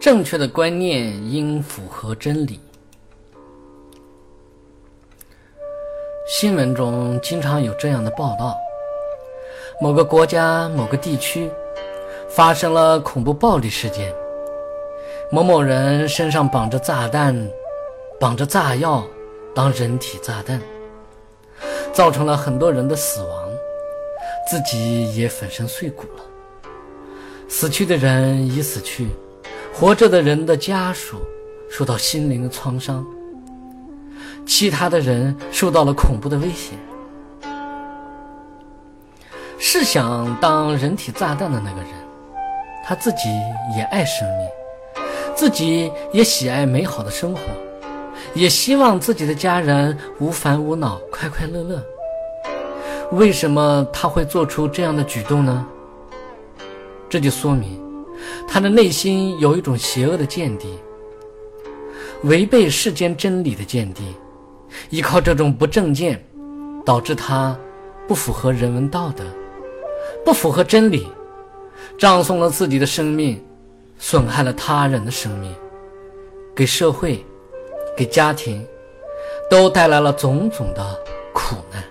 正确的观念应符合真理。新闻中经常有这样的报道：某个国家、某个地区发生了恐怖暴力事件，某某人身上绑着炸弹、绑着炸药当人体炸弹，造成了很多人的死亡，自己也粉身碎骨了。死去的人已死去，活着的人的家属受到心灵的创伤。其他的人受到了恐怖的威胁。试想，当人体炸弹的那个人，他自己也爱生命，自己也喜爱美好的生活，也希望自己的家人无烦无恼、快快乐乐。为什么他会做出这样的举动呢？这就说明，他的内心有一种邪恶的见地，违背世间真理的见地。依靠这种不正见，导致他不符合人文道德，不符合真理，葬送了自己的生命，损害了他人的生命，给社会、给家庭都带来了种种的苦难。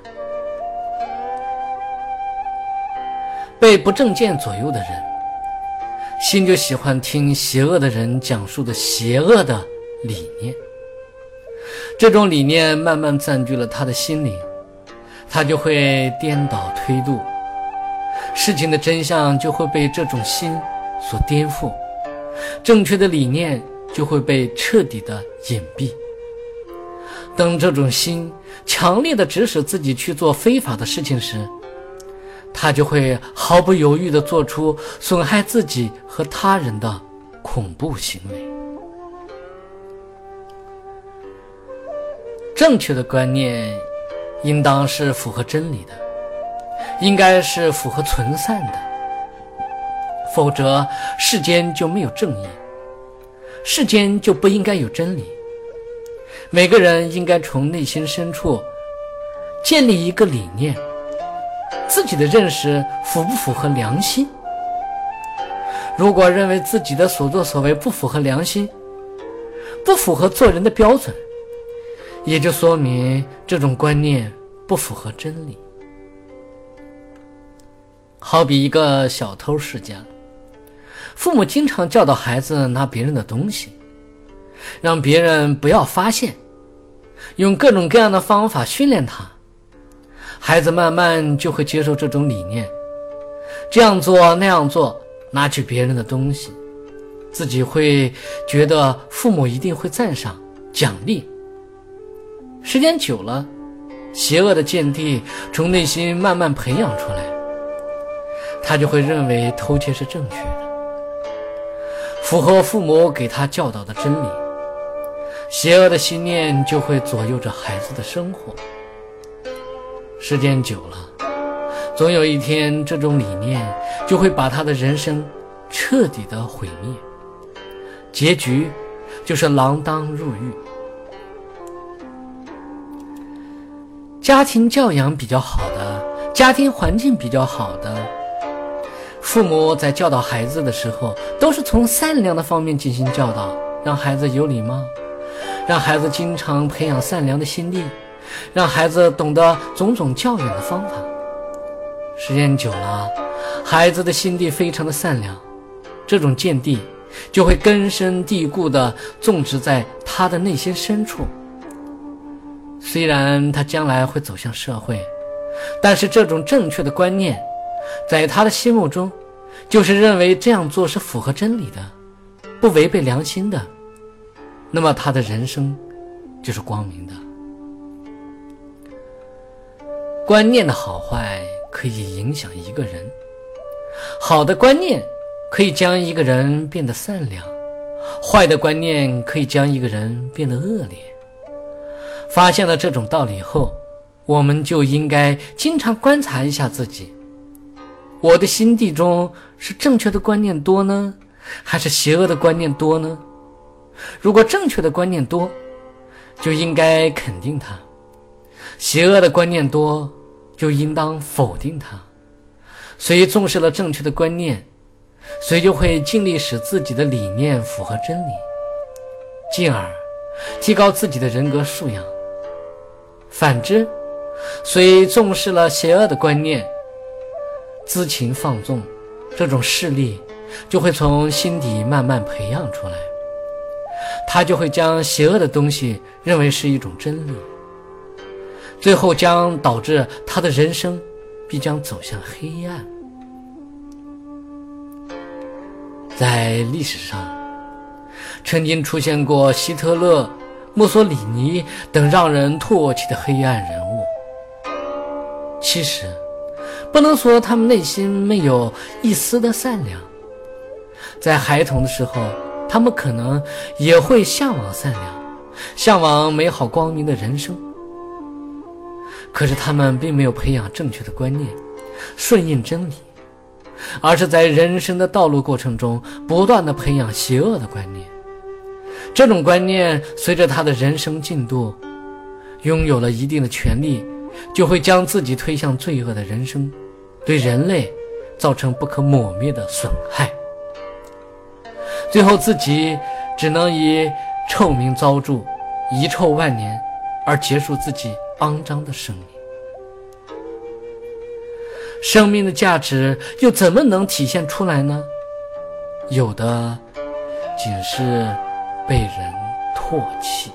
被不正见左右的人，心就喜欢听邪恶的人讲述的邪恶的理念。这种理念慢慢占据了他的心灵，他就会颠倒推度，事情的真相就会被这种心所颠覆，正确的理念就会被彻底的隐蔽。当这种心强烈的指使自己去做非法的事情时，他就会毫不犹豫地做出损害自己和他人的恐怖行为。正确的观念，应当是符合真理的，应该是符合存善的，否则世间就没有正义，世间就不应该有真理。每个人应该从内心深处建立一个理念，自己的认识符不符合良心？如果认为自己的所作所为不符合良心，不符合做人的标准。也就说明这种观念不符合真理。好比一个小偷世家，父母经常教导孩子拿别人的东西，让别人不要发现，用各种各样的方法训练他，孩子慢慢就会接受这种理念，这样做那样做，拿取别人的东西，自己会觉得父母一定会赞赏奖励。时间久了，邪恶的见地从内心慢慢培养出来，他就会认为偷窃是正确的，符合父母给他教导的真理。邪恶的信念就会左右着孩子的生活。时间久了，总有一天，这种理念就会把他的人生彻底的毁灭，结局就是锒铛入狱。家庭教养比较好的，家庭环境比较好的父母，在教导孩子的时候，都是从善良的方面进行教导，让孩子有礼貌，让孩子经常培养善良的心地，让孩子懂得种种教养的方法。时间久了，孩子的心地非常的善良，这种见地就会根深蒂固地种植在他的内心深处。虽然他将来会走向社会，但是这种正确的观念，在他的心目中，就是认为这样做是符合真理的，不违背良心的。那么他的人生就是光明的。观念的好坏可以影响一个人，好的观念可以将一个人变得善良，坏的观念可以将一个人变得恶劣。发现了这种道理后，我们就应该经常观察一下自己：我的心地中是正确的观念多呢，还是邪恶的观念多呢？如果正确的观念多，就应该肯定它；邪恶的观念多，就应当否定它。谁重视了正确的观念，谁就会尽力使自己的理念符合真理，进而提高自己的人格素养。反之，虽重视了邪恶的观念，知情放纵，这种势力就会从心底慢慢培养出来。他就会将邪恶的东西认为是一种真理，最后将导致他的人生必将走向黑暗。在历史上，曾经出现过希特勒、墨索里尼等让人唾弃的黑暗人物。其实，不能说他们内心没有一丝的善良。在孩童的时候，他们可能也会向往善良，向往美好光明的人生。可是，他们并没有培养正确的观念，顺应真理。而是在人生的道路过程中，不断的培养邪恶的观念。这种观念随着他的人生进度，拥有了一定的权利，就会将自己推向罪恶的人生，对人类造成不可磨灭的损害。最后，自己只能以臭名昭著、遗臭万年，而结束自己肮脏的生命。生命的价值又怎么能体现出来呢？有的仅是被人唾弃。